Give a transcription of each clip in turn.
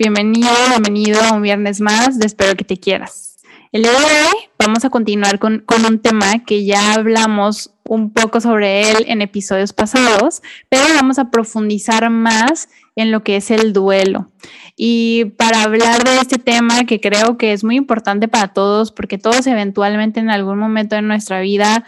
Bienvenido, bienvenido a un viernes más Espero que te quieras. El día de hoy vamos a continuar con, con, un tema que ya hablamos un poco sobre él en episodios pasados, pero vamos a profundizar más en lo que es el duelo. Y para hablar de este tema que creo que es muy importante para todos, porque todos eventualmente en algún momento de nuestra vida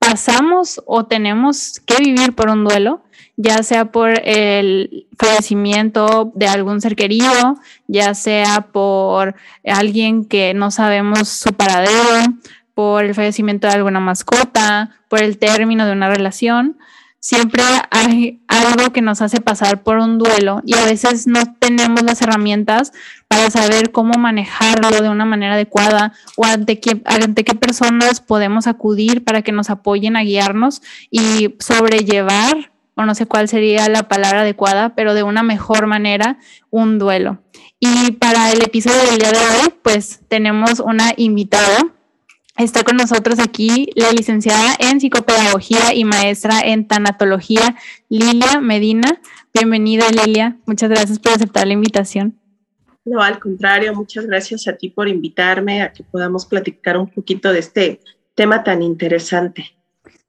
pasamos o tenemos que vivir por un duelo, ya sea por el fallecimiento de algún ser querido, ya sea por alguien que no sabemos su paradero, por el fallecimiento de alguna mascota, por el término de una relación. Siempre hay algo que nos hace pasar por un duelo y a veces no tenemos las herramientas para saber cómo manejarlo de una manera adecuada o ante qué, ante qué personas podemos acudir para que nos apoyen a guiarnos y sobrellevar o no sé cuál sería la palabra adecuada, pero de una mejor manera, un duelo. Y para el episodio del día de hoy, pues tenemos una invitada. Está con nosotros aquí la licenciada en psicopedagogía y maestra en tanatología, Lilia Medina. Bienvenida, Lilia. Muchas gracias por aceptar la invitación. No, al contrario, muchas gracias a ti por invitarme a que podamos platicar un poquito de este tema tan interesante.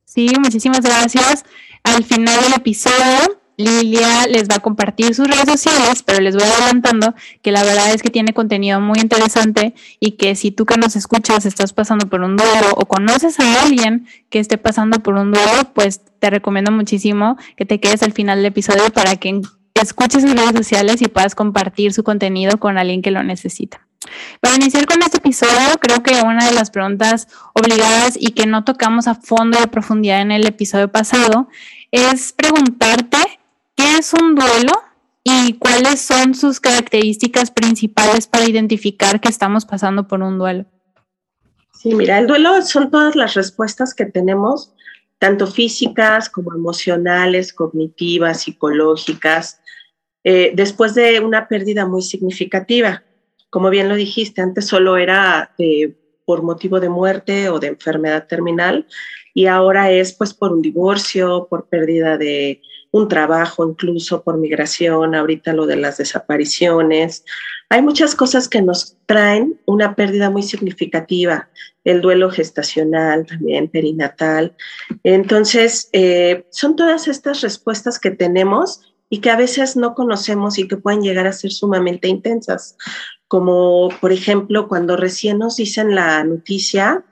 Sí, muchísimas gracias. Al final del episodio, Lilia les va a compartir sus redes sociales, pero les voy adelantando que la verdad es que tiene contenido muy interesante y que si tú que nos escuchas estás pasando por un duelo o conoces a alguien que esté pasando por un duelo, pues te recomiendo muchísimo que te quedes al final del episodio para que escuches sus redes sociales y puedas compartir su contenido con alguien que lo necesita. Para iniciar con este episodio, creo que una de las preguntas obligadas y que no tocamos a fondo de profundidad en el episodio pasado es preguntarte qué es un duelo y cuáles son sus características principales para identificar que estamos pasando por un duelo. Sí, mira, el duelo son todas las respuestas que tenemos, tanto físicas como emocionales, cognitivas, psicológicas, eh, después de una pérdida muy significativa como bien lo dijiste, antes solo era eh, por motivo de muerte o de enfermedad terminal y ahora es pues por un divorcio, por pérdida de un trabajo, incluso por migración, ahorita lo de las desapariciones. Hay muchas cosas que nos traen una pérdida muy significativa, el duelo gestacional, también perinatal. Entonces, eh, son todas estas respuestas que tenemos y que a veces no conocemos y que pueden llegar a ser sumamente intensas como por ejemplo cuando recién nos dicen la noticia,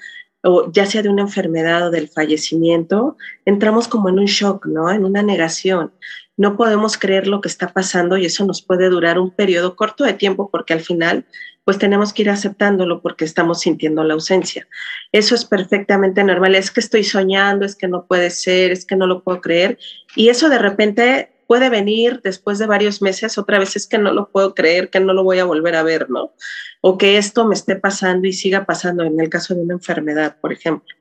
o ya sea de una enfermedad o del fallecimiento, entramos como en un shock, ¿no? En una negación. No podemos creer lo que está pasando y eso nos puede durar un periodo corto de tiempo porque al final pues tenemos que ir aceptándolo porque estamos sintiendo la ausencia. Eso es perfectamente normal. Es que estoy soñando, es que no puede ser, es que no lo puedo creer. Y eso de repente puede venir después de varios meses, otra vez es que no lo puedo creer, que no lo voy a volver a ver, ¿no? O que esto me esté pasando y siga pasando en el caso de una enfermedad, por ejemplo.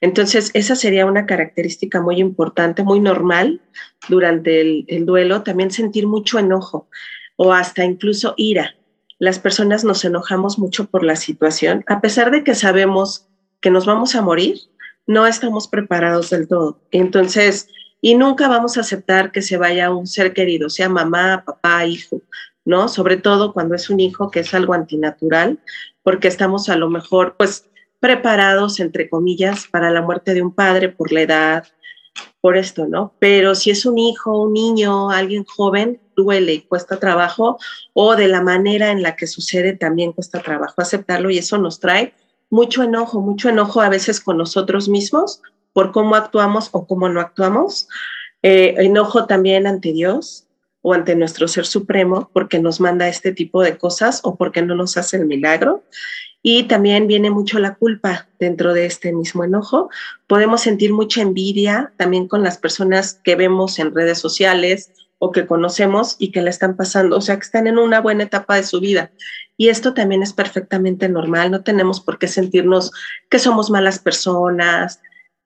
Entonces, esa sería una característica muy importante, muy normal durante el, el duelo, también sentir mucho enojo o hasta incluso ira. Las personas nos enojamos mucho por la situación, a pesar de que sabemos que nos vamos a morir, no estamos preparados del todo. Entonces, y nunca vamos a aceptar que se vaya un ser querido, sea mamá, papá, hijo, ¿no? Sobre todo cuando es un hijo que es algo antinatural, porque estamos a lo mejor, pues, preparados, entre comillas, para la muerte de un padre por la edad, por esto, ¿no? Pero si es un hijo, un niño, alguien joven, duele y cuesta trabajo, o de la manera en la que sucede también cuesta trabajo aceptarlo y eso nos trae mucho enojo, mucho enojo a veces con nosotros mismos por cómo actuamos o cómo no actuamos, eh, enojo también ante Dios o ante nuestro Ser Supremo porque nos manda este tipo de cosas o porque no nos hace el milagro. Y también viene mucho la culpa dentro de este mismo enojo. Podemos sentir mucha envidia también con las personas que vemos en redes sociales o que conocemos y que la están pasando, o sea, que están en una buena etapa de su vida. Y esto también es perfectamente normal, no tenemos por qué sentirnos que somos malas personas,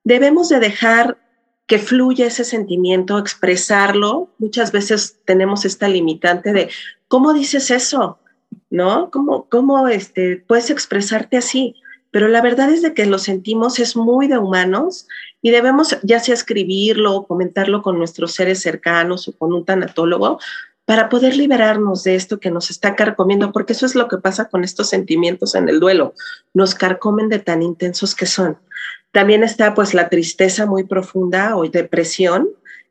debemos de dejar que fluya ese sentimiento, expresarlo. Muchas veces tenemos esta limitante de, ¿cómo dices eso? ¿No? ¿Cómo, cómo este, puedes expresarte así? Pero la verdad es de que lo sentimos, es muy de humanos y debemos ya sea escribirlo o comentarlo con nuestros seres cercanos o con un tanatólogo, para poder liberarnos de esto que nos está carcomiendo, porque eso es lo que pasa con estos sentimientos en el duelo, nos carcomen de tan intensos que son. También está pues la tristeza muy profunda o depresión,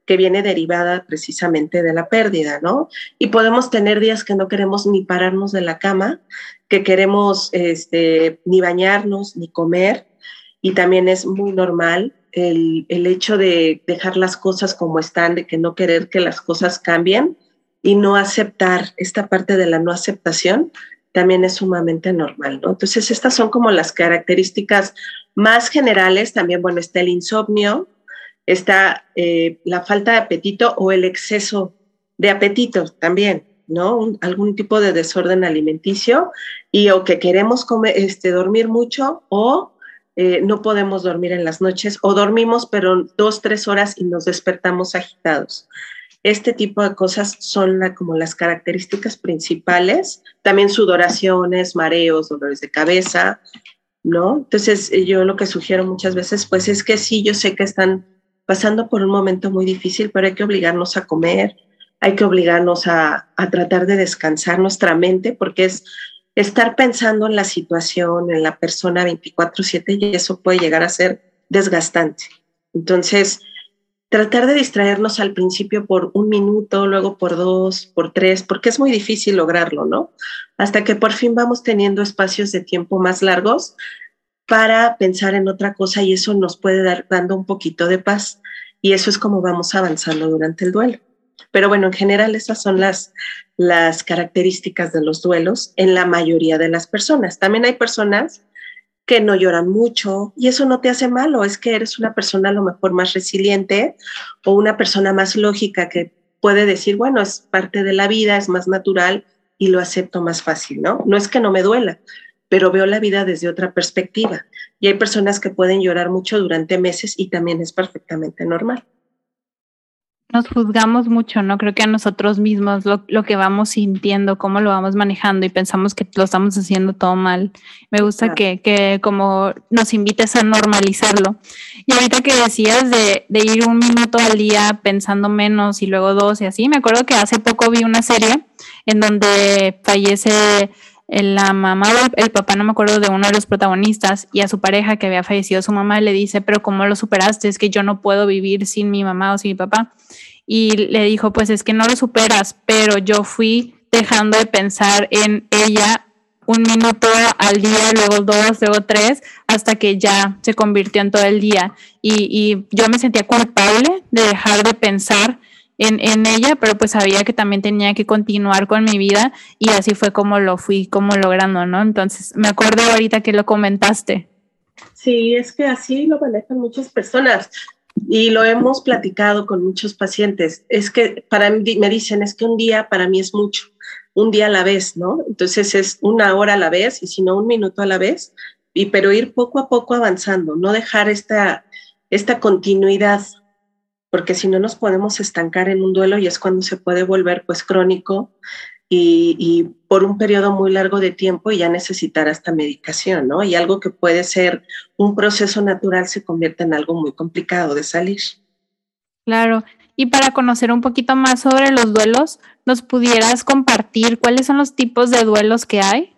que viene derivada precisamente de la pérdida, ¿no? Y podemos tener días que no queremos ni pararnos de la cama, que queremos este, ni bañarnos, ni comer, y también es muy normal el, el, hecho de dejar las cosas como están, de que no querer que las cosas cambien y no aceptar esta parte de la no aceptación, también es sumamente normal, ¿no? Entonces, estas son como las características más generales. También, bueno, está el insomnio, está eh, la falta de apetito o el exceso de apetito también, ¿no? algún tipo de desorden alimenticio y o que queremos comer, este, dormir mucho o eh, no podemos dormir en las noches o dormimos pero dos, tres horas y nos despertamos agitados. Este tipo de cosas son como las características principales. También sudoraciones, mareos, dolores de cabeza, ¿no? Entonces yo lo que sugiero muchas veces pues es que sí, yo sé que están pasando por un momento muy difícil, pero hay que obligarnos a comer, hay que obligarnos a, tratar de descansar nuestra mente, porque es estar pensando en la situación, en la persona 24/7 y eso puede llegar a ser desgastante. Entonces, tratar de distraernos al principio por un minuto, luego por dos, por tres, porque es muy difícil lograrlo, ¿no? Hasta que por fin vamos teniendo espacios de tiempo más largos para pensar en otra cosa y eso nos puede dar dando un poquito de paz y eso es como vamos avanzando durante el duelo. Pero bueno, en general esas son las, las características de los duelos en la mayoría de las personas. También hay personas que no lloran mucho y eso no te hace malo, es que eres una persona a lo mejor más resiliente o una persona más lógica que puede decir, bueno, es parte de la vida, es más natural y lo acepto más fácil, ¿no? No es que no me duela, pero veo la vida desde otra perspectiva. Y hay personas que pueden llorar mucho durante meses y también es perfectamente normal. Nos juzgamos mucho, ¿no? Creo que a nosotros mismos lo, que vamos sintiendo, cómo lo vamos manejando y pensamos que lo estamos haciendo todo mal. Me gusta que, que, como nos invites a normalizarlo. Y ahorita que decías de, de ir un minuto al día pensando menos y luego dos y así, me acuerdo que hace poco vi una serie en donde fallece la mamá el papá, no me acuerdo de uno de los protagonistas, y a su pareja que había fallecido su mamá le dice, pero ¿cómo lo superaste? Es que yo no puedo vivir sin mi mamá o sin mi papá. Y le dijo, pues es que no lo superas, pero yo fui dejando de pensar en ella un minuto al día, luego dos, luego tres, hasta que ya se convirtió en todo el día. Y, y yo me sentía culpable de dejar de pensar en, ella, pero pues sabía que también tenía que continuar con mi vida y así fue como lo fui como logrando, ¿no? Entonces, me acuerdo ahorita que lo comentaste. Sí, es que así lo manejan muchas personas y lo hemos platicado con muchos pacientes. Es que para mí me dicen, es que un día para mí es mucho, un día a la vez, ¿no? Entonces es una hora a la vez y si no un minuto a la vez, y pero ir poco a poco avanzando, no dejar esta, esta continuidad porque si no nos podemos estancar en un duelo y es cuando se puede volver pues crónico y, por un periodo muy largo de tiempo y ya necesitar hasta medicación, ¿no? Y algo que puede ser un proceso natural se convierte en algo muy complicado de salir. Claro. Y para conocer un poquito más sobre los duelos, ¿nos pudieras compartir cuáles son los tipos de duelos que hay?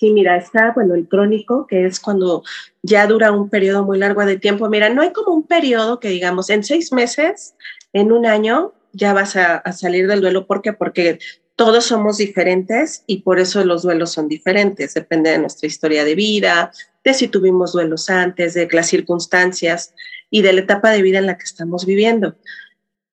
Sí, mira, está, bueno, el crónico, que es cuando ya dura un periodo muy largo de tiempo. Mira, no hay como un periodo que digamos, en seis meses, en un año, ya vas a, salir del duelo. ¿Por qué? Porque todos somos diferentes y por eso los duelos son diferentes. Depende de nuestra historia de vida, de si tuvimos duelos antes, de las circunstancias y de la etapa de vida en la que estamos viviendo.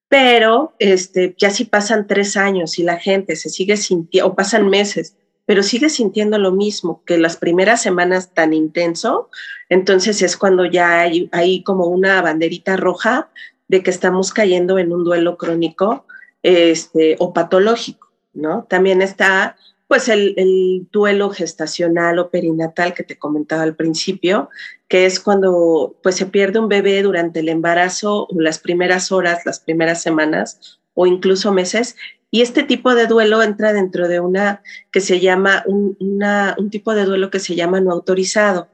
Pero este, ya si pasan tres años y la gente se sigue sintiendo, o pasan meses pero sigue sintiendo lo mismo que las primeras semanas tan intenso, entonces es cuando ya hay, hay como una banderita roja de que estamos cayendo en un duelo crónico este, o patológico, ¿no? También está pues el, el, duelo gestacional o perinatal que te comentaba al principio, que es cuando pues se pierde un bebé durante el embarazo o las primeras horas, las primeras semanas o incluso meses y este tipo de duelo entra dentro de una que se llama, un, tipo de duelo que se llama no autorizado.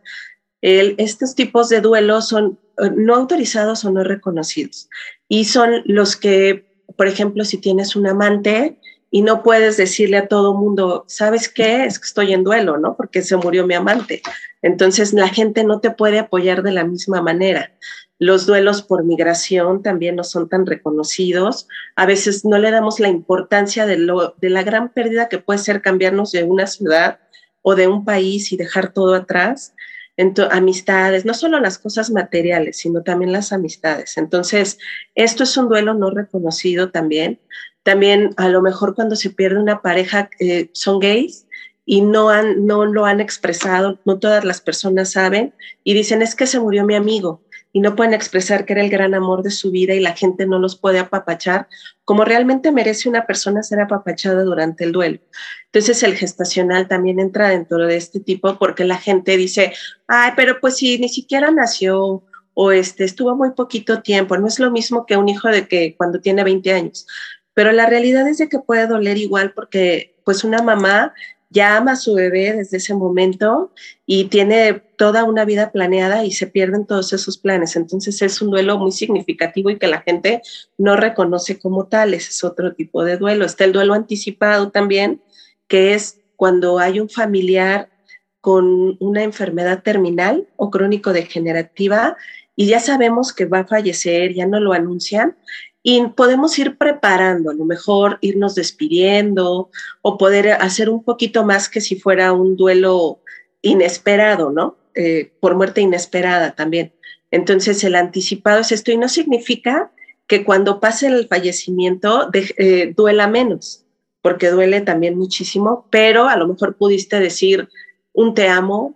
Estos tipos de duelo son eh, no autorizados o no reconocidos. Y son los que, por ejemplo, si tienes un amante y no puedes decirle a todo mundo, ¿sabes qué? Es que estoy en duelo, ¿no? Porque se murió mi amante. Entonces la gente no te puede apoyar de la misma manera. Los duelos por migración también no son tan reconocidos. A veces no le damos la importancia de, la gran pérdida que puede ser cambiarnos de una ciudad o de un país y dejar todo atrás. amistades, no solo las cosas materiales, sino también las amistades. Entonces, esto es un duelo no reconocido también. También a lo mejor cuando se pierde una pareja eh, son gays y no, han, no lo han expresado, no todas las personas saben y dicen es que se murió mi amigo y no pueden expresar que era el gran amor de su vida y la gente no los puede apapachar como realmente merece una persona ser apapachada durante el duelo. Entonces el gestacional también entra dentro de este tipo porque la gente dice, ay, pero pues si ni siquiera nació o este, estuvo muy poquito tiempo, no es lo mismo que un hijo de que cuando tiene 20 años. Pero la realidad es de que puede doler igual porque pues una mamá ya ama a su bebé desde ese momento y tiene toda una vida planeada y se pierden todos esos planes. Entonces es un duelo muy significativo y que la gente no reconoce como tal. Ese es otro tipo de duelo. Está el duelo anticipado también, que es cuando hay un familiar con una enfermedad terminal o crónico-degenerativa y ya sabemos que va a fallecer, ya no lo anuncian y podemos ir preparando, a lo mejor irnos despidiendo o poder hacer un poquito más que si fuera un duelo inesperado, ¿no? Eh, por muerte inesperada también. Entonces el anticipado es esto y no significa que cuando pase el fallecimiento eh, duela menos, porque duele también muchísimo, pero a lo mejor pudiste decir un te amo,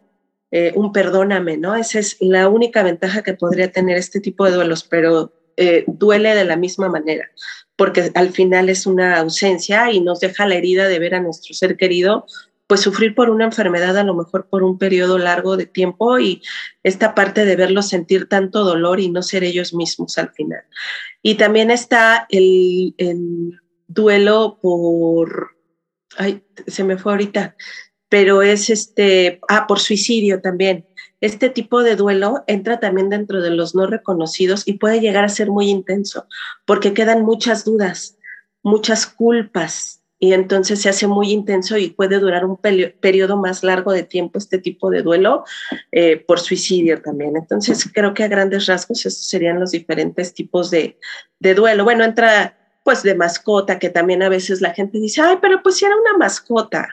eh, un perdóname, ¿no? Esa es la única ventaja que podría tener este tipo de duelos, pero eh, duele de la misma manera, porque al final es una ausencia y nos deja la herida de ver a nuestro ser querido pues sufrir por una enfermedad a lo mejor por un periodo largo de tiempo y esta parte de verlos sentir tanto dolor y no ser ellos mismos al final. Y también está el, el duelo por, ay, se me fue ahorita, pero es este, ah, por suicidio también este tipo de duelo entra también dentro de los no reconocidos y puede llegar a ser muy intenso porque quedan muchas dudas, muchas culpas y entonces se hace muy intenso y puede durar un periodo más largo de tiempo este tipo de duelo eh, por suicidio también. Entonces creo que a grandes rasgos esos serían los diferentes tipos de, duelo. Bueno, entra pues de mascota, que también a veces la gente dice, ay, pero pues si era una mascota.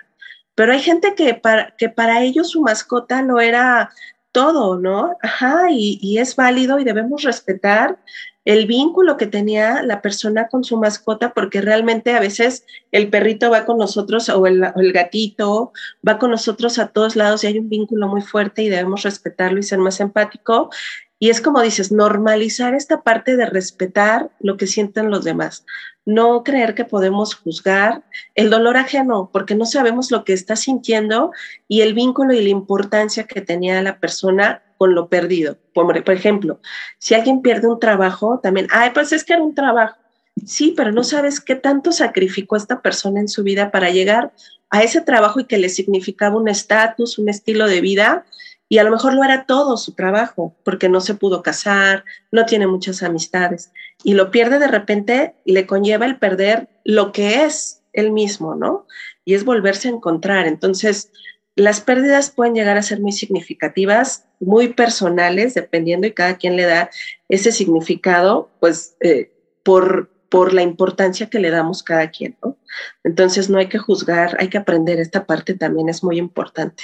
Pero hay gente que para, que para ellos su mascota no era todo, ¿no? Ajá, y, es válido y debemos respetar el vínculo que tenía la persona con su mascota, porque realmente a veces el perrito va con nosotros o el, o el, gatito va con nosotros a todos lados y hay un vínculo muy fuerte y debemos respetarlo y ser más empático. Y es como dices, normalizar esta parte de respetar lo que sienten los demás no creer que podemos juzgar el dolor ajeno, porque no sabemos lo que está sintiendo y el vínculo y la importancia que tenía la persona con lo perdido. Por, ejemplo, si alguien pierde un trabajo, también, ay, pues es que era un trabajo. Sí, pero no sabes qué tanto sacrificó esta persona en su vida para llegar a ese trabajo y que le significaba un estatus, un estilo de vida y a lo mejor lo era todo su trabajo, porque no se pudo casar, no tiene muchas amistades, y lo pierde de repente, le conlleva el perder lo que es él mismo, ¿no? Y es volverse a encontrar. Entonces, las pérdidas pueden llegar a ser muy significativas, muy personales, dependiendo y cada quien le da ese significado, pues, eh, por, por la importancia que le damos cada quien, ¿no? Entonces, no hay que juzgar, hay que aprender. Esta parte también es muy importante.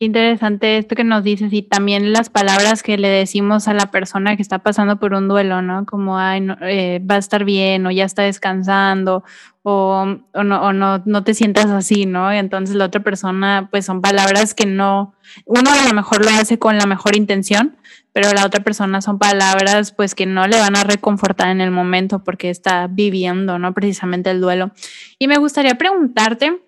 Interesante esto que nos dices y también las palabras que le decimos a la persona que está pasando por un duelo, ¿no? Como, ay, eh, va a estar bien o ya está descansando o, o, no, o no, no te sientas así, ¿no? Y entonces la otra persona, pues son palabras que no, uno a lo mejor lo hace con la mejor intención, pero la otra persona son palabras pues que no le van a reconfortar en el momento porque está viviendo, ¿no? Precisamente el duelo. Y me gustaría preguntarte,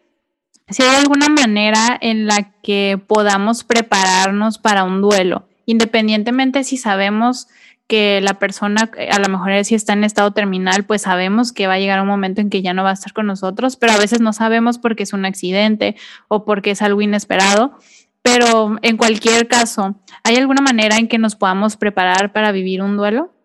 si hay alguna manera en la que podamos prepararnos para un duelo, independientemente si sabemos que la persona eh, a lo mejor si está en estado terminal, pues sabemos que va a llegar un momento en que ya no va a estar con nosotros, pero a veces no sabemos porque es un accidente o porque es algo inesperado. Pero en cualquier caso, ¿hay alguna manera en que nos podamos preparar para vivir un duelo?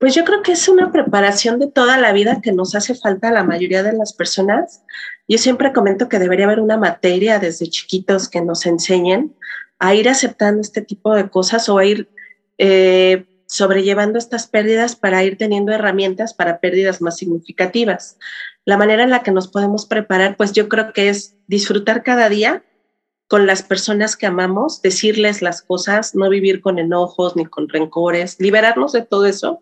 Pues yo creo que es una preparación de toda la vida que nos hace falta a la mayoría de las personas. Yo siempre comento que debería haber una materia desde chiquitos que nos enseñen a ir aceptando este tipo de cosas o a ir eh, sobrellevando estas pérdidas para ir teniendo herramientas para pérdidas más significativas. La manera en la que nos podemos preparar, pues yo creo que es disfrutar cada día con las personas que amamos, decirles las cosas, no vivir con enojos ni con rencores, liberarnos de todo eso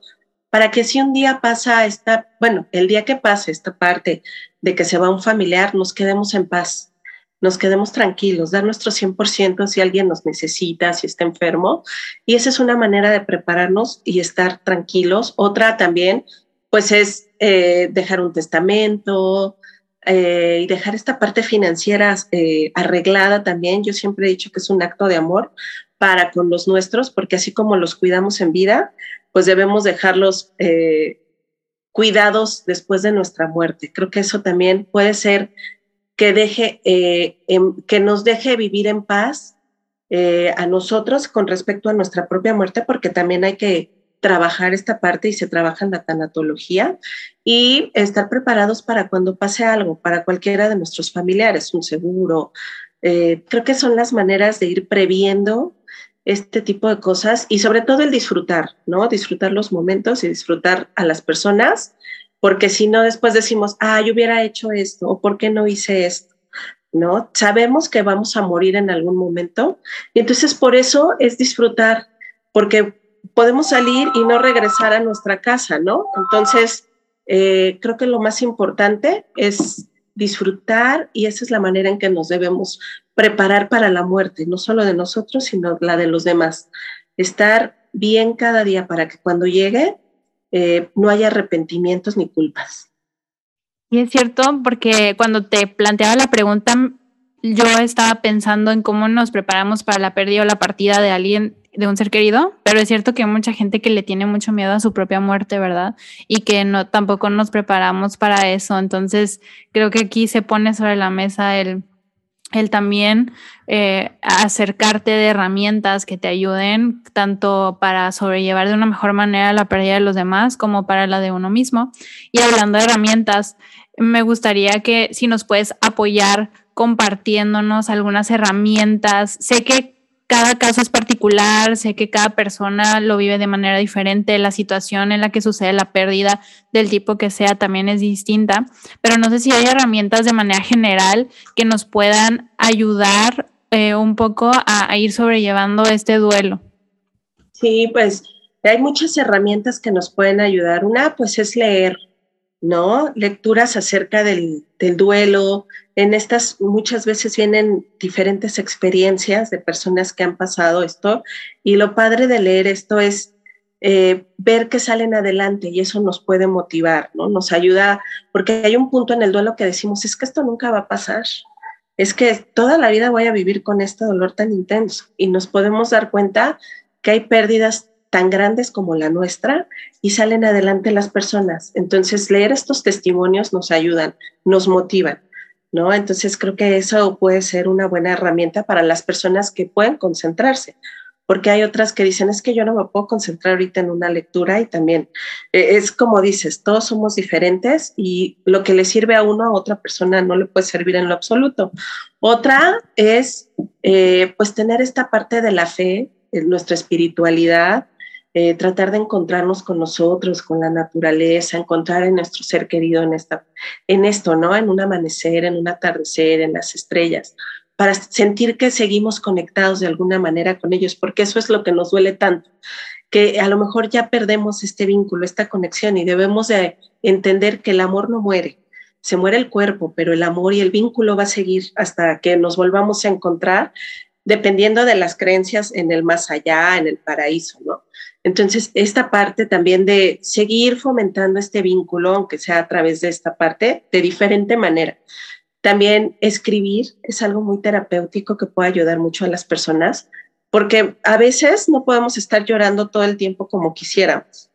para que si un día pasa esta, bueno, el día que pase esta parte de que se va un familiar, nos quedemos en paz, nos quedemos tranquilos, dar nuestro 100% si alguien nos necesita, si está enfermo. Y esa es una manera de prepararnos y estar tranquilos. Otra también, pues es eh, dejar un testamento, eh, y dejar esta parte financiera eh, arreglada también. Yo siempre he dicho que es un acto de amor para con los nuestros, porque así como los cuidamos en vida, pues debemos dejarlos eh, cuidados después de nuestra muerte. Creo que eso también puede ser que, deje, eh, que nos deje vivir en paz eh, a nosotros con respecto a nuestra propia muerte, porque también hay que trabajar esta parte y se trabaja en la tanatología y estar preparados para cuando pase algo, para cualquiera de nuestros familiares, un seguro. creo que son las maneras de ir previendo este tipo de cosas y sobre todo el disfrutar, ¿no? Disfrutar los momentos y disfrutar a las personas, porque si no después decimos, ah, yo hubiera hecho esto o por qué no hice esto, ¿no? Sabemos que vamos a morir en algún momento y entonces por eso es disfrutar, porque podemos salir y no regresar a nuestra casa, ¿no? Entonces, eh, creo que lo más importante es disfrutar y esa es la manera en que nos debemos preparar para la muerte, no solo de nosotros, sino la de los demás. Estar bien cada día para que cuando llegue eh, no haya arrepentimientos ni culpas. Y es cierto, porque cuando te planteaba la pregunta, yo estaba pensando en cómo nos preparamos para la pérdida o la partida de alguien de un ser querido, pero es cierto que hay mucha gente que le tiene mucho miedo a su propia muerte, ¿verdad? Y que no tampoco nos preparamos para eso. Entonces, creo que aquí se pone sobre la mesa el, el también eh, acercarte de herramientas que te ayuden tanto para sobrellevar de una mejor manera la pérdida de los demás como para la de uno mismo. Y hablando de herramientas, me gustaría que si nos puedes apoyar compartiéndonos algunas herramientas. Sé que cada caso es particular, sé que cada persona lo vive de manera diferente, la situación en la que sucede la pérdida del tipo que sea también es distinta, pero no sé si hay herramientas de manera general que nos puedan ayudar eh, un poco a, a ir sobrellevando este duelo. Sí, pues hay muchas herramientas que nos pueden ayudar. Una, pues es leer, ¿no? Lecturas acerca del, duelo. En estas muchas veces vienen diferentes experiencias de personas que han pasado esto y lo padre de leer esto es eh, ver que salen adelante y eso nos puede motivar, ¿no? Nos ayuda, porque hay un punto en el duelo que decimos, es que esto nunca va a pasar, es que toda la vida voy a vivir con este dolor tan intenso y nos podemos dar cuenta que hay pérdidas tan grandes como la nuestra y salen adelante las personas. Entonces, leer estos testimonios nos ayudan, nos motivan, ¿no? Entonces, creo que eso puede ser una buena herramienta para las personas que pueden concentrarse, porque hay otras que dicen, es que yo no me puedo concentrar ahorita en una lectura y también eh, es como dices, todos somos diferentes y lo que le sirve a uno a otra persona no le puede servir en lo absoluto. Otra es, eh, pues, tener esta parte de la fe, nuestra espiritualidad, eh, tratar de encontrarnos con nosotros, con la naturaleza, encontrar en nuestro ser querido en, esta, en esto, ¿no? En un amanecer, en un atardecer, en las estrellas, para sentir que seguimos conectados de alguna manera con ellos, porque eso es lo que nos duele tanto, que a lo mejor ya perdemos este vínculo, esta conexión y debemos de entender que el amor no muere, se muere el cuerpo, pero el amor y el vínculo va a seguir hasta que nos volvamos a encontrar, dependiendo de las creencias en el más allá, en el paraíso, ¿no? Entonces, esta parte también de seguir fomentando este vínculo, aunque sea a través de esta parte, de diferente manera. También escribir es algo muy terapéutico que puede ayudar mucho a las personas, porque a veces no podemos estar llorando todo el tiempo como quisiéramos,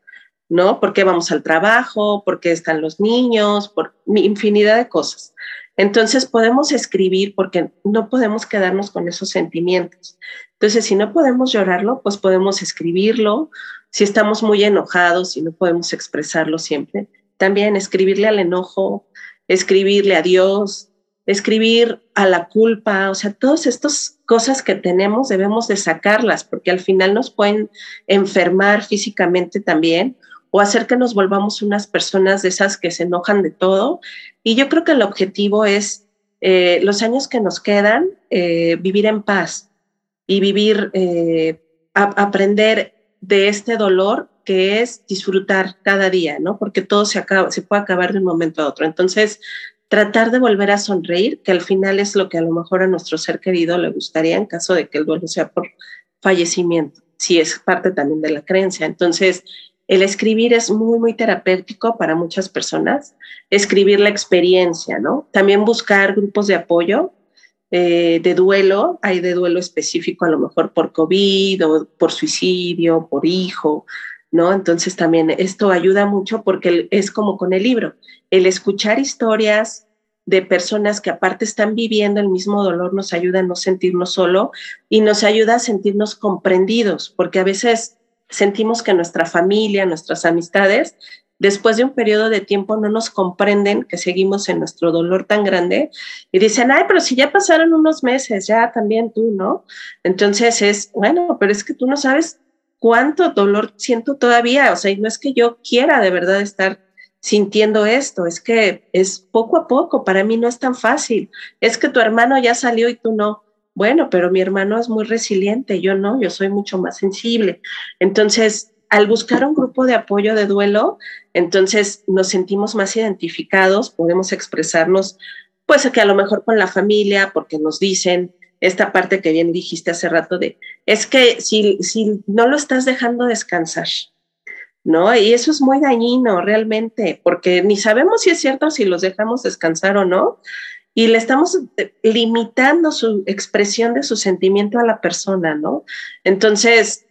¿no? Porque vamos al trabajo, porque están los niños, por infinidad de cosas. Entonces podemos escribir porque no podemos quedarnos con esos sentimientos. Entonces, si no podemos llorarlo, pues podemos escribirlo. Si estamos muy enojados y no podemos expresarlo siempre, también escribirle al enojo, escribirle a Dios, escribir a la culpa, o sea, todas estas cosas que tenemos debemos de sacarlas porque al final nos pueden enfermar físicamente también o hacer que nos volvamos unas personas de esas que se enojan de todo. Y yo creo que el objetivo es eh, los años que nos quedan, eh, vivir en paz y vivir, eh, aprender de este dolor que es disfrutar cada día, ¿no? Porque todo se acaba, se puede acabar de un momento a otro. Entonces, tratar de volver a sonreír, que al final es lo que a lo mejor a nuestro ser querido le gustaría en caso de que el duelo sea por fallecimiento, si es parte también de la creencia. Entonces, el escribir es muy, muy terapéutico para muchas personas, escribir la experiencia, ¿no? También buscar grupos de apoyo eh, de duelo, hay de duelo específico a lo mejor por COVID o por suicidio, por hijo, ¿no? Entonces también esto ayuda mucho porque es como con el libro, el escuchar historias de personas que aparte están viviendo el mismo dolor nos ayuda a no sentirnos solo y nos ayuda a sentirnos comprendidos, porque a veces sentimos que nuestra familia, nuestras amistades, después de un periodo de tiempo no nos comprenden que seguimos en nuestro dolor tan grande y dicen, ay, pero si ya pasaron unos meses, ya también tú, ¿no? Entonces es, bueno, pero es que tú no sabes cuánto dolor siento todavía, o sea, y no es que yo quiera de verdad estar sintiendo esto, es que es poco a poco, para mí no es tan fácil, es que tu hermano ya salió y tú no. Bueno, pero mi hermano es muy resiliente, yo no, yo soy mucho más sensible. Entonces, al buscar un grupo de apoyo de duelo, entonces nos sentimos más identificados, podemos expresarnos, pues que a lo mejor con la familia, porque nos dicen esta parte que bien dijiste hace rato de, es que si, si no lo estás dejando descansar, ¿no? Y eso es muy dañino realmente, porque ni sabemos si es cierto si los dejamos descansar o no, y le estamos eh, limitando su expresión de su sentimiento a la persona, ¿no? Entonces,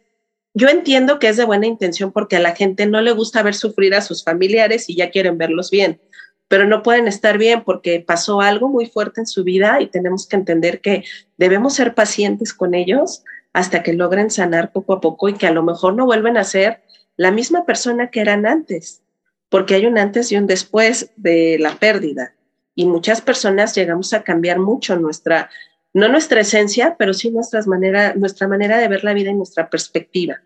yo entiendo que es de buena intención porque a la gente no le gusta ver sufrir a sus familiares y ya quieren verlos bien, pero no pueden estar bien porque pasó algo muy fuerte en su vida y tenemos que entender que debemos ser pacientes con ellos hasta que logren sanar poco a poco y que a lo mejor no vuelven a ser la misma persona que eran antes, porque hay un antes y un después de la pérdida. Y muchas personas llegamos a cambiar mucho nuestra, no nuestra esencia, pero sí nuestras manera, nuestra manera de ver la vida y nuestra perspectiva.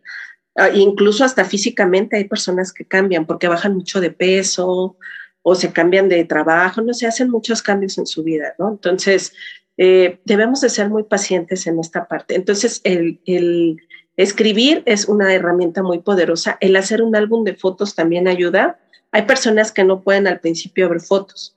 Uh, incluso hasta físicamente hay personas que cambian porque bajan mucho de peso o se cambian de trabajo, no se hacen muchos cambios en su vida, ¿no? Entonces, eh, debemos de ser muy pacientes en esta parte. Entonces, el Escribir es una herramienta muy poderosa. El hacer un álbum de fotos también ayuda. Hay personas que no pueden al principio ver fotos,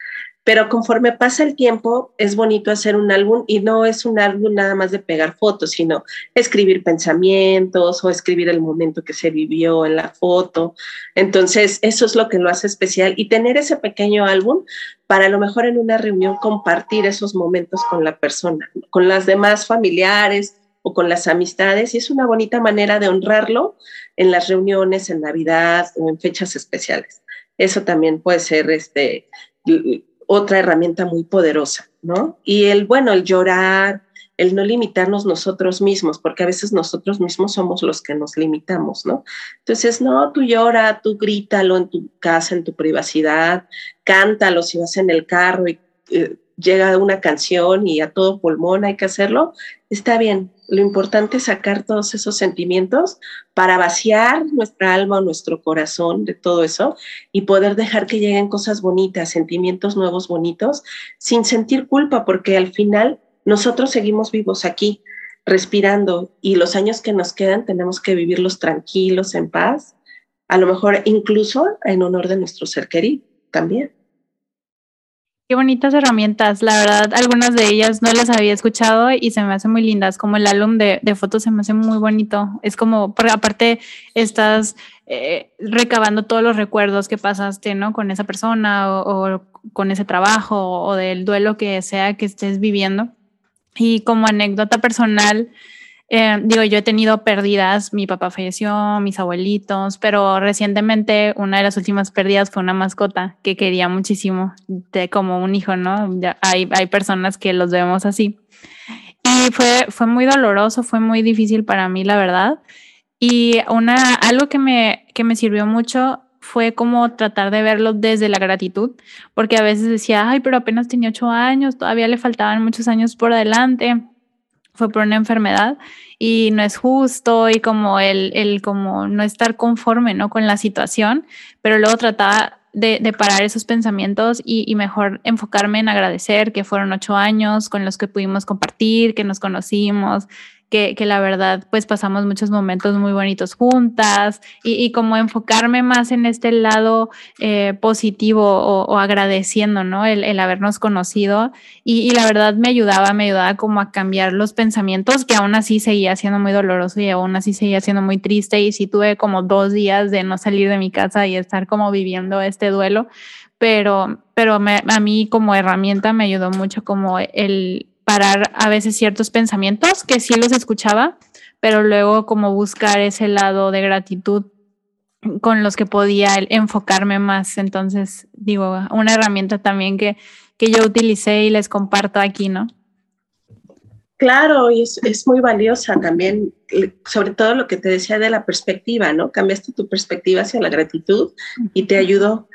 pero conforme pasa el tiempo es bonito hacer un álbum y no es un álbum nada más de pegar fotos, sino escribir pensamientos o escribir el momento que se vivió en la foto. Entonces, eso es lo que lo hace especial y tener ese pequeño álbum para a lo mejor en una reunión compartir esos momentos con la persona, con las demás familiares, o con las amistades y es una bonita manera de honrarlo en las reuniones, en Navidad o en fechas especiales. Eso también puede ser este, otra herramienta muy poderosa, ¿no? Y el, bueno, el llorar, el no limitarnos nosotros mismos, porque a veces nosotros mismos somos los que nos limitamos, ¿no? Entonces, no, tú llora, tú grítalo en tu casa, en tu privacidad, cántalo si vas en el carro y eh, llega una canción y a todo pulmón hay que hacerlo, está bien. Lo importante es sacar todos esos sentimientos para vaciar nuestra alma, nuestro corazón de todo eso y poder dejar que lleguen cosas bonitas, sentimientos nuevos bonitos, sin sentir culpa, porque al final nosotros seguimos vivos aquí, respirando y los años que nos quedan tenemos que vivirlos tranquilos, en paz, a lo mejor incluso en honor de nuestro ser querido también. Qué bonitas herramientas, la verdad, algunas de ellas no las había escuchado y se me hacen muy lindas, como el álbum de, fotos se me hace muy bonito. Es como, aparte estás eh, recabando todos los recuerdos que pasaste, ¿no? Con esa persona o, o, con ese trabajo o del duelo que sea que estés viviendo. Y como anécdota personal, eh, digo, yo he tenido pérdidas, mi papá falleció, mis abuelitos, pero recientemente una de las últimas pérdidas fue una mascota que quería muchísimo, de, como un hijo, ¿no? hay, hay personas que los vemos así. Y fue, fue muy doloroso, fue muy difícil para mí, la verdad. Y una, algo que me, que me sirvió mucho fue como tratar de verlo desde la gratitud, porque a veces decía, ay, pero apenas tenía ocho años, todavía le faltaban muchos años por adelante, fue por una enfermedad y no es justo y como el, el como no estar conforme, ¿no? Con la situación, pero luego trataba de, de, parar esos pensamientos y, y, mejor enfocarme en agradecer que fueron ocho años con los que pudimos compartir, que nos conocimos, que, la verdad pues pasamos muchos momentos muy bonitos juntas y, como enfocarme más en este lado eh, positivo o, o, agradeciendo, ¿no? El, habernos conocido y, la verdad me ayudaba, me ayudaba como a cambiar los pensamientos que aún así seguía siendo muy doloroso y aún así seguía siendo muy triste y sí tuve como dos días de no salir de mi casa y estar como viviendo este duelo, pero, pero a mí como herramienta me ayudó mucho como el parar a veces ciertos pensamientos que sí los escuchaba, pero luego como buscar ese lado de gratitud con los que podía enfocarme más. Entonces, digo, una herramienta también que, que yo utilicé y les comparto aquí, ¿no? Claro, y es, es, muy valiosa también, sobre todo lo que te decía de la perspectiva, ¿no? Cambiaste tu perspectiva hacia la gratitud y te ayudó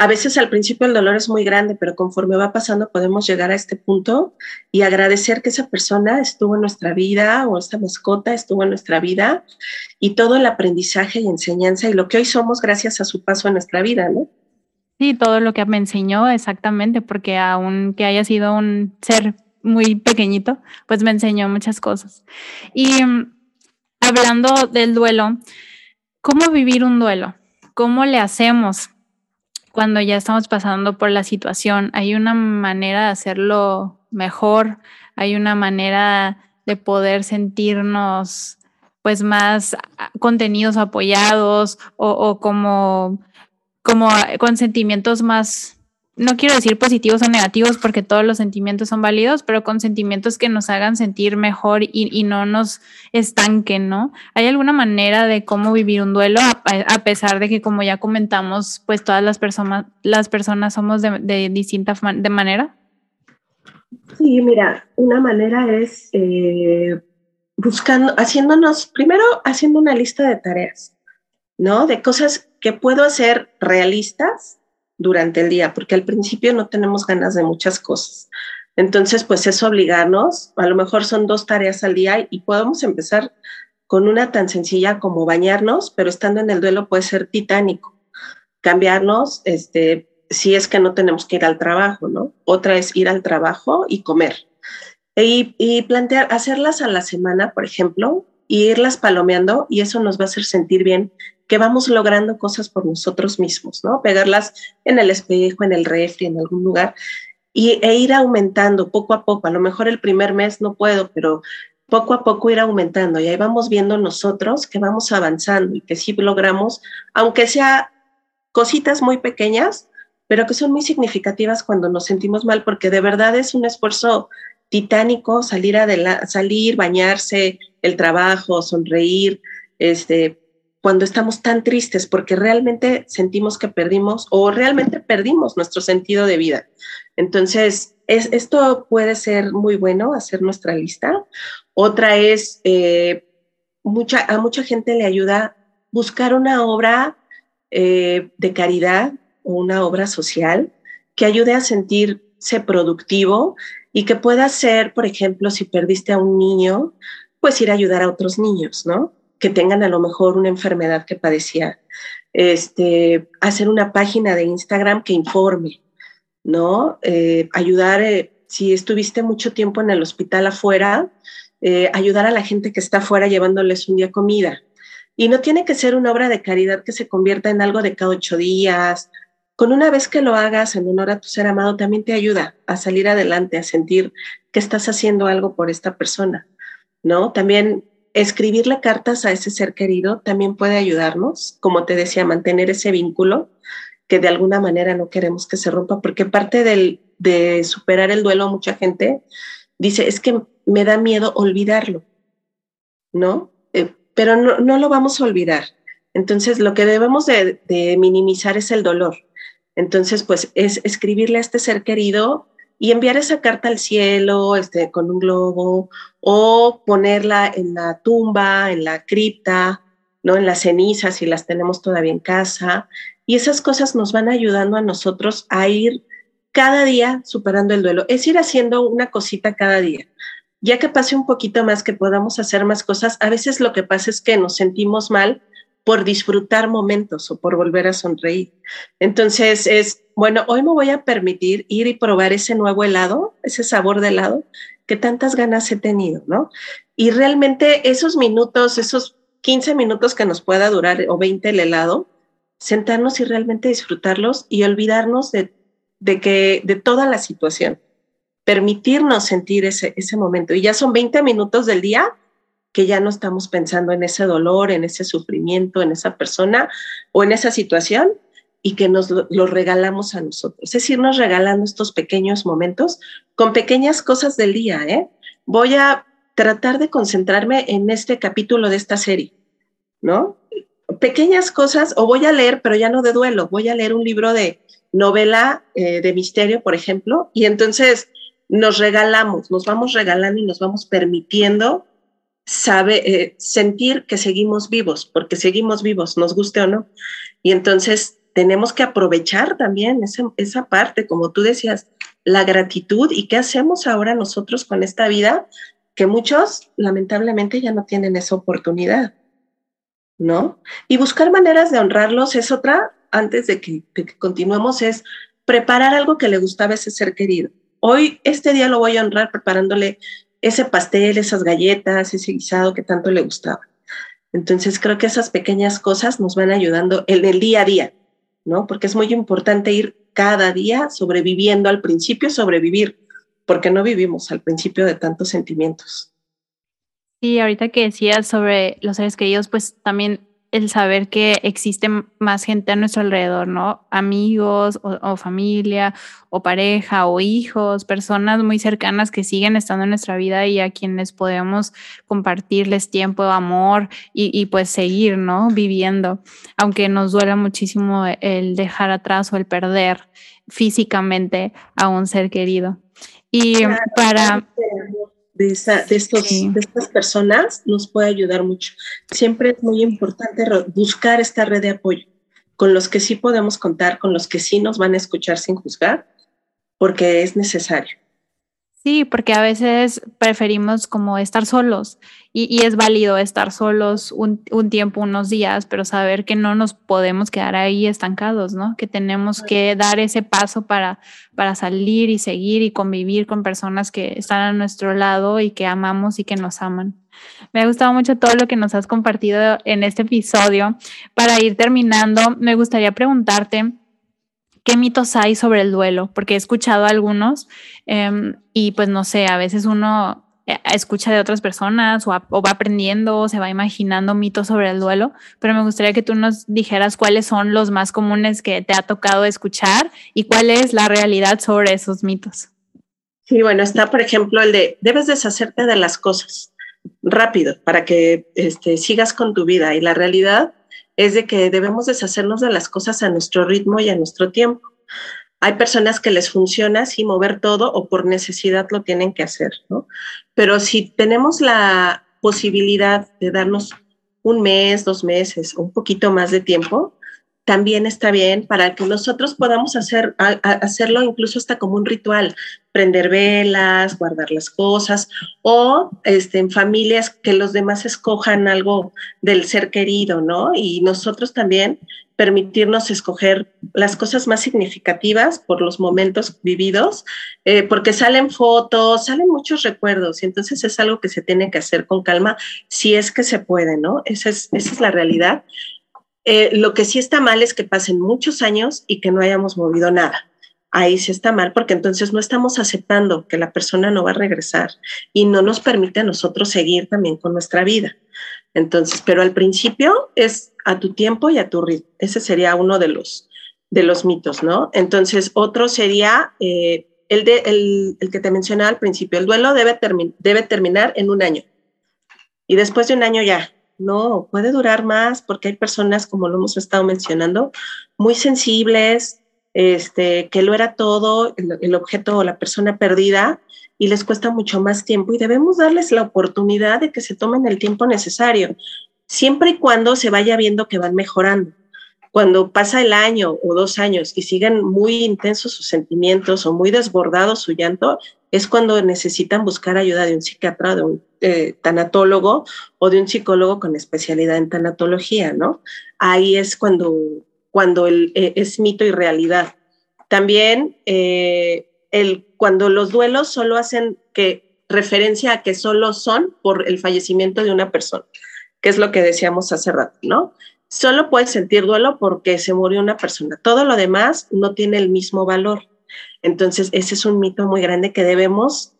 a veces al principio el dolor es muy grande, pero conforme va pasando podemos llegar a este punto y agradecer que esa persona estuvo en nuestra vida o esta mascota estuvo en nuestra vida y todo el aprendizaje y enseñanza y lo que hoy somos gracias a su paso en nuestra vida, ¿no? Sí, todo lo que me enseñó exactamente, porque aunque haya sido un ser muy pequeñito, pues me enseñó muchas cosas. Y um, hablando del duelo, ¿cómo vivir un duelo? ¿Cómo le hacemos? Cuando ya estamos pasando por la situación. Hay una manera de hacerlo mejor, hay una manera de poder sentirnos pues más contenidos apoyados o, como, como con sentimientos más no quiero decir positivos o negativos porque todos los sentimientos son válidos, pero con sentimientos que nos hagan sentir mejor y, y no nos estanquen, ¿no? ¿Hay alguna manera de cómo vivir un duelo a, pesar de que, como ya comentamos, pues todas las personas, las personas somos de, de distinta de manera? Sí, mira, una manera es eh, buscando, haciéndonos, primero haciendo una lista de tareas, ¿no? De cosas que puedo hacer realistas durante el día, porque al principio no tenemos ganas de muchas cosas. Entonces, pues es obligarnos, a lo mejor son dos tareas al día y podemos empezar con una tan sencilla como bañarnos, pero estando en el duelo puede ser titánico. Cambiarnos, este, si es que no tenemos que ir al trabajo, ¿no? Otra es ir al trabajo y comer. Y, y plantear, hacerlas a la semana, por ejemplo, y irlas palomeando y eso nos va a hacer sentir bien que vamos logrando cosas por nosotros mismos, ¿no? Pegarlas en el espejo, en el refri, en algún lugar y, e ir aumentando poco a poco. A lo mejor el primer mes no puedo, pero poco a poco ir aumentando y ahí vamos viendo nosotros que vamos avanzando y que sí logramos, aunque sea cositas muy pequeñas, pero que son muy significativas cuando nos sentimos mal, porque de verdad es un esfuerzo titánico salir, salir, bañarse, el trabajo, sonreír, este, cuando estamos tan tristes porque realmente sentimos que perdimos o realmente perdimos nuestro sentido de vida. Entonces, es, esto puede ser muy bueno, hacer nuestra lista. Otra es, eh, mucha, a mucha gente le ayuda buscar una obra eh, de caridad o una obra social que ayude a sentirse productivo y que pueda ser, por ejemplo, si perdiste a un niño, pues ir a ayudar a otros niños, ¿no? Que tengan a lo mejor una enfermedad que padecía. Este, hacer una página de Instagram que informe, ¿no? Eh, ayudar, eh, si estuviste mucho tiempo en el hospital afuera, eh, ayudar a la gente que está afuera llevándoles un día comida. Y no tiene que ser una obra de caridad que se convierta en algo de cada ocho días. Con una vez que lo hagas en honor a tu ser amado, también te ayuda a salir adelante, a sentir que estás haciendo algo por esta persona. ¿no? También escribirle cartas a ese ser querido también puede ayudarnos, como te decía, mantener ese vínculo que de alguna manera no queremos que se rompa, porque parte del, de superar el duelo, mucha gente dice, es que me da miedo olvidarlo, ¿no? Eh, pero no, lo vamos a olvidar. Entonces, lo que debemos de, de minimizar es el dolor. Entonces, pues es escribirle a este ser querido y enviar esa carta al cielo este, con un globo o ponerla en la tumba, en la cripta, ¿no? En las cenizas, si las tenemos todavía en casa. Y esas cosas nos van ayudando a nosotros a ir cada día superando el duelo. Es ir haciendo una cosita cada día. Ya que pase un poquito más, que podamos hacer más cosas, a veces lo que pasa es que nos sentimos mal por disfrutar momentos o por volver a sonreír. Entonces es, bueno, hoy me voy a permitir ir y probar ese nuevo helado, ese sabor de helado que tantas ganas he tenido, ¿no? Y realmente esos minutos, esos 15 minutos que nos pueda durar o 20 el helado, sentarnos y realmente disfrutarlos y olvidarnos de, que de toda la situación, permitirnos sentir ese, ese momento. Y ya son 20 minutos del día que ya no estamos pensando en ese dolor, en ese sufrimiento, en esa persona o en esa situación y que nos lo, regalamos a nosotros. Es irnos regalando estos pequeños momentos con pequeñas cosas del día. ¿eh? Voy a tratar de concentrarme en este capítulo de esta serie, ¿no? Pequeñas cosas, o voy a leer, pero ya no de duelo, voy a leer un libro de novela eh, de misterio, por ejemplo, y entonces nos regalamos, nos vamos regalando y nos vamos permitiendo sabe, eh, sentir que seguimos vivos, porque seguimos vivos, nos guste o no. Y entonces tenemos que aprovechar también esa, esa parte, como tú decías, la gratitud y qué hacemos ahora nosotros con esta vida, que muchos lamentablemente ya no tienen esa oportunidad, ¿no? Y buscar maneras de honrarlos es otra, antes de que, de que continuemos, es preparar algo que le gustaba a ese ser querido. Hoy, este día lo voy a honrar preparándole ese pastel, esas galletas, ese guisado que tanto le gustaba. Entonces creo que esas pequeñas cosas nos van ayudando en el día a día, ¿no? Porque es muy importante ir cada día sobreviviendo al principio, sobrevivir, porque no vivimos al principio de tantos sentimientos. Sí, ahorita que decías sobre los seres queridos, pues también el saber que existe más gente a nuestro alrededor, ¿no? Amigos o, familia o pareja o hijos, personas muy cercanas que siguen estando en nuestra vida y a quienes podemos compartirles tiempo, amor y, y pues seguir, ¿no? Viviendo, aunque nos duela muchísimo el dejar atrás o el perder físicamente a un ser querido. Y para de, de, estos, de estas personas nos puede ayudar mucho. Siempre es muy importante buscar esta red de apoyo con los que sí podemos contar, con los que sí nos van a escuchar sin juzgar, porque es necesario. Sí, porque a veces preferimos como estar solos y, es válido estar solos un, tiempo, unos días, pero saber que no nos podemos quedar ahí estancados, ¿no? Que tenemos que dar ese paso para, para salir y seguir y convivir con personas que están a nuestro lado y que amamos y que nos aman. Me ha gustado mucho todo lo que nos has compartido en este episodio. Para ir terminando, me gustaría preguntarte, ¿Qué mitos hay sobre el duelo? Porque he escuchado algunos em, y pues no sé, a veces uno eh, escucha de otras personas o, va aprendiendo o se va imaginando mitos sobre el duelo, pero me gustaría que tú nos dijeras cuáles son los más comunes que te ha tocado escuchar y cuál es la realidad sobre esos mitos. Sí, bueno, está por ejemplo el de debes deshacerte de las cosas rápido para que este, sigas con tu vida y la realidad es de que debemos deshacernos de las cosas a nuestro ritmo y a nuestro tiempo. Hay personas que les funciona así mover todo o por necesidad lo tienen que hacer, ¿no? Pero si tenemos la posibilidad de darnos un mes, dos meses, un poquito más de tiempo, también está bien para que nosotros podamos hacer, hacerlo incluso hasta como un ritual, prender velas, guardar las cosas o este, en familias que los demás escojan algo del ser querido, ¿no? Y nosotros también permitirnos escoger las cosas más significativas por los momentos vividos, eh, porque salen fotos, salen muchos recuerdos y entonces es algo que se tiene que hacer con calma si es que se puede, ¿no? Esa es, esa es la realidad. Eh, lo que sí está mal es que pasen muchos años y que no hayamos movido nada. Ahí sí está mal porque entonces no estamos aceptando que la persona no va a regresar y no nos permite a nosotros seguir también con nuestra vida. Entonces, pero al principio es a tu tiempo y a tu ritmo. Ese sería uno de los, de los mitos, ¿no? Entonces, otro sería eh, el, de, el, el, que te mencionaba al principio. El duelo debe, debe terminar en un año. Y después de un año ya, no, puede durar más porque hay personas, como lo hemos estado mencionando, muy sensibles, este, que lo era todo, el, objeto o la persona perdida, y les cuesta mucho más tiempo y debemos darles la oportunidad de que se tomen el tiempo necesario. siempre y cuando se vaya viendo que van mejorando. Cuando pasa el año o dos años y siguen muy intensos sus sentimientos o muy desbordados su llanto, es cuando necesitan buscar ayuda de un psiquiatra, de un eh, tanatólogo o de un psicólogo con especialidad en tanatología, ¿no? Ahí es cuando, cuando el, eh, es mito y realidad. También eh, el, cuando los duelos solo hacen que referencia a que solo son por el fallecimiento de una persona, que es lo que decíamos hace rato, ¿no? Solo puedes sentir duelo porque se murió una persona. Todo lo demás no tiene el mismo valor. Entonces, ese es un mito muy grande que debemos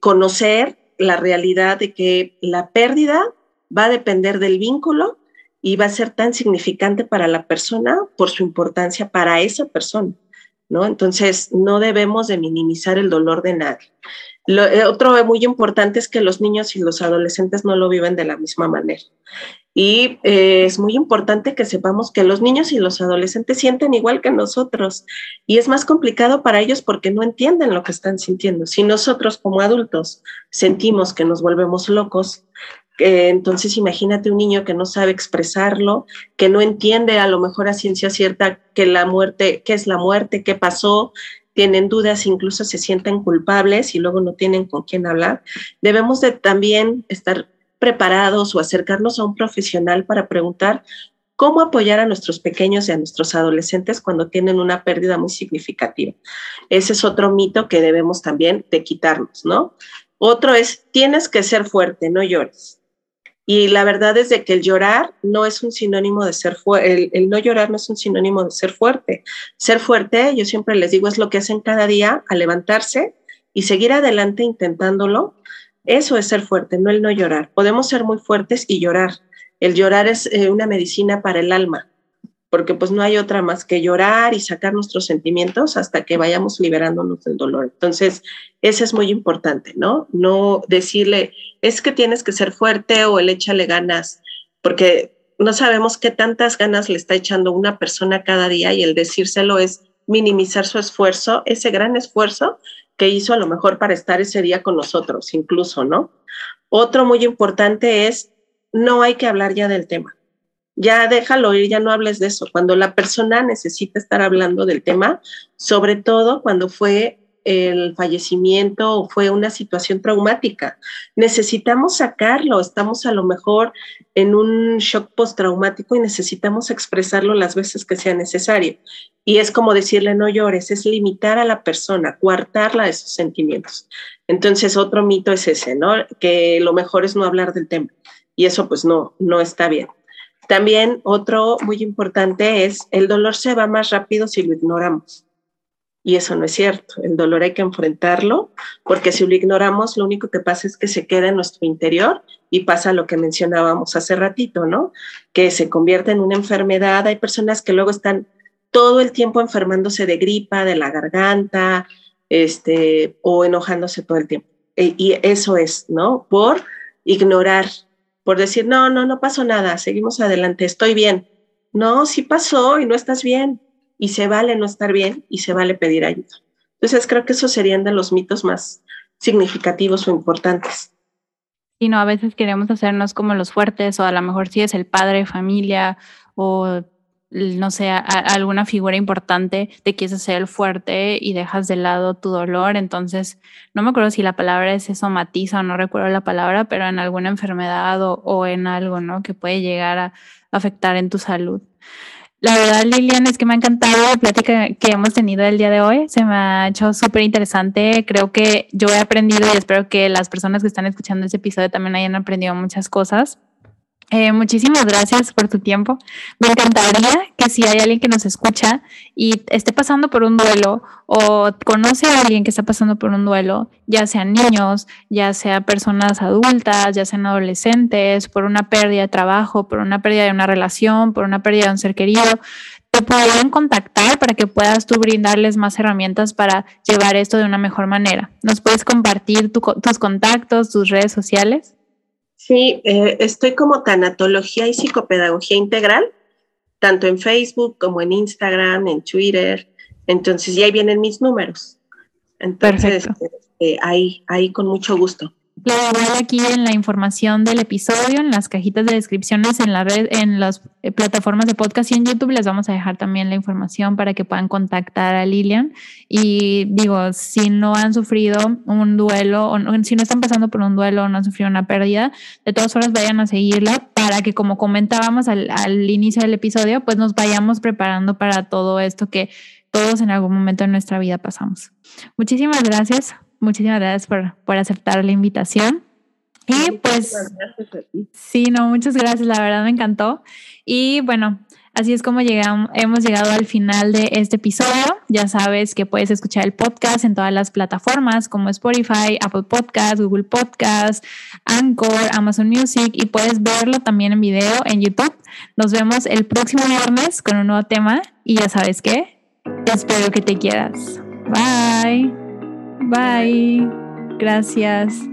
conocer la realidad de que la pérdida va a depender del vínculo y va a ser tan significante para la persona por su importancia para esa persona, ¿no? Entonces, no debemos de minimizar el dolor de nadie. Lo, eh, otro muy importante es que los niños y los adolescentes no lo viven de la misma manera. Y eh, es muy importante que sepamos que los niños y los adolescentes sienten igual que nosotros. Y es más complicado para ellos porque no entienden lo que están sintiendo. Si nosotros como adultos sentimos que nos volvemos locos, eh, entonces imagínate un niño que no sabe expresarlo, que no entiende a lo mejor a ciencia cierta que la muerte, qué es la muerte, qué pasó, tienen dudas, incluso se sienten culpables y luego no tienen con quién hablar. Debemos de también estar preparados o acercarnos a un profesional para preguntar cómo apoyar a nuestros pequeños y a nuestros adolescentes cuando tienen una pérdida muy significativa. Ese es otro mito que debemos también de quitarnos, ¿no? Otro es, tienes que ser fuerte, no llores. Y la verdad es de que el llorar no es un sinónimo de ser fuerte, el, no llorar no es un sinónimo de ser fuerte. Ser fuerte, yo siempre les digo, es lo que hacen cada día a levantarse y seguir adelante intentándolo. Eso es ser fuerte, no el no llorar. Podemos ser muy fuertes y llorar. El llorar es eh, una medicina para el alma porque pues no hay otra más que llorar y sacar nuestros sentimientos hasta que vayamos liberándonos del dolor. Entonces, eso es muy importante, ¿no? No decirle, es que tienes que ser fuerte o el échale ganas, porque no sabemos qué tantas ganas le está echando una persona cada día y el decírselo es minimizar su esfuerzo, ese gran esfuerzo que hizo a lo mejor para estar ese día con nosotros, incluso, ¿no? Otro muy importante es, no hay que hablar ya del tema ya déjalo ir, ya no hables de eso. Cuando la persona necesita estar hablando del tema, sobre todo cuando fue el fallecimiento fue una situación traumática. Necesitamos sacarlo, estamos a lo mejor en un shock postraumático y necesitamos expresarlo las veces que sea necesario. Y es como decirle no llores, es limitar a la persona, coartarla de sus sentimientos. Entonces, otro mito es ese, ¿no? Que lo mejor es no hablar del tema. Y eso pues no, no está bien. También otro muy importante es el dolor se va más rápido si lo ignoramos. Y eso no es cierto. El dolor hay que enfrentarlo porque si lo ignoramos, lo único que pasa es que se queda en nuestro interior y pasa lo que mencionábamos hace ratito, ¿no? Que se convierte en una enfermedad. Hay personas que luego están todo el tiempo enfermándose de gripa, de la garganta, este, o enojándose todo el tiempo. E, y eso es, ¿no? Por ignorar por decir, no, no, no pasó nada, seguimos adelante, estoy bien. No, sí pasó y no estás bien. Y se vale no estar bien y se vale pedir ayuda. Entonces creo que esos serían de los mitos más significativos o importantes. Y no, a veces queremos hacernos como los fuertes o a lo mejor si es el padre, familia o no sé, alguna figura importante, te quieres hacer el fuerte y dejas de lado tu dolor. Entonces, no me acuerdo si la palabra es somatiza o no recuerdo la palabra, pero en alguna enfermedad o, o en algo, ¿no? Que puede llegar a afectar en tu salud. La verdad, Lilian, es que me ha encantado la plática que hemos tenido el día de hoy. Se me ha hecho súper interesante. Creo que yo he aprendido y espero que las personas que están escuchando este episodio también hayan aprendido muchas cosas. Eh, muchísimas gracias por tu tiempo. Me encantaría que si hay alguien que nos escucha y esté pasando por un duelo o conoce a alguien que está pasando por un duelo, ya sean niños, ya sea personas adultas, ya sean adolescentes, por una pérdida de trabajo, por una pérdida de una relación, por una pérdida de un ser querido, te pueden contactar para que puedas tú brindarles más herramientas para llevar esto de una mejor manera. ¿Nos puedes compartir tus contactos, tus redes sociales? Sí, eh, estoy como tanatología y psicopedagogía integral, tanto en Facebook como en Instagram, en Twitter. Entonces, ya ahí vienen mis números. Entonces, eh, ahí, ahí con mucho gusto. Igual aquí en la información del episodio, en las cajitas de descripciones, en la red, en las eh, plataformas de podcast y en YouTube les vamos a dejar también la información para que puedan contactar a Lilian. Y digo, si no han sufrido un duelo o si no están pasando por un duelo o no han sufrido una pérdida, de todas formas vayan a seguirla para que como comentábamos al, al inicio del episodio, pues nos vayamos preparando para todo esto que todos en algún momento de nuestra vida pasamos. Muchísimas gracias muchísimas gracias por, por aceptar la invitación. Y pues, sí, no, muchas gracias, la verdad me encantó. Y bueno, así es como llegamos, hemos llegado al final de este episodio. Ya sabes que puedes escuchar el podcast en todas las plataformas como Spotify, Apple Podcast, Google Podcast, Anchor, Amazon Music y puedes verlo también en video en YouTube. Nos vemos el próximo viernes con un nuevo tema y ya sabes que espero que te quieras. Bye. Bye. Gracias.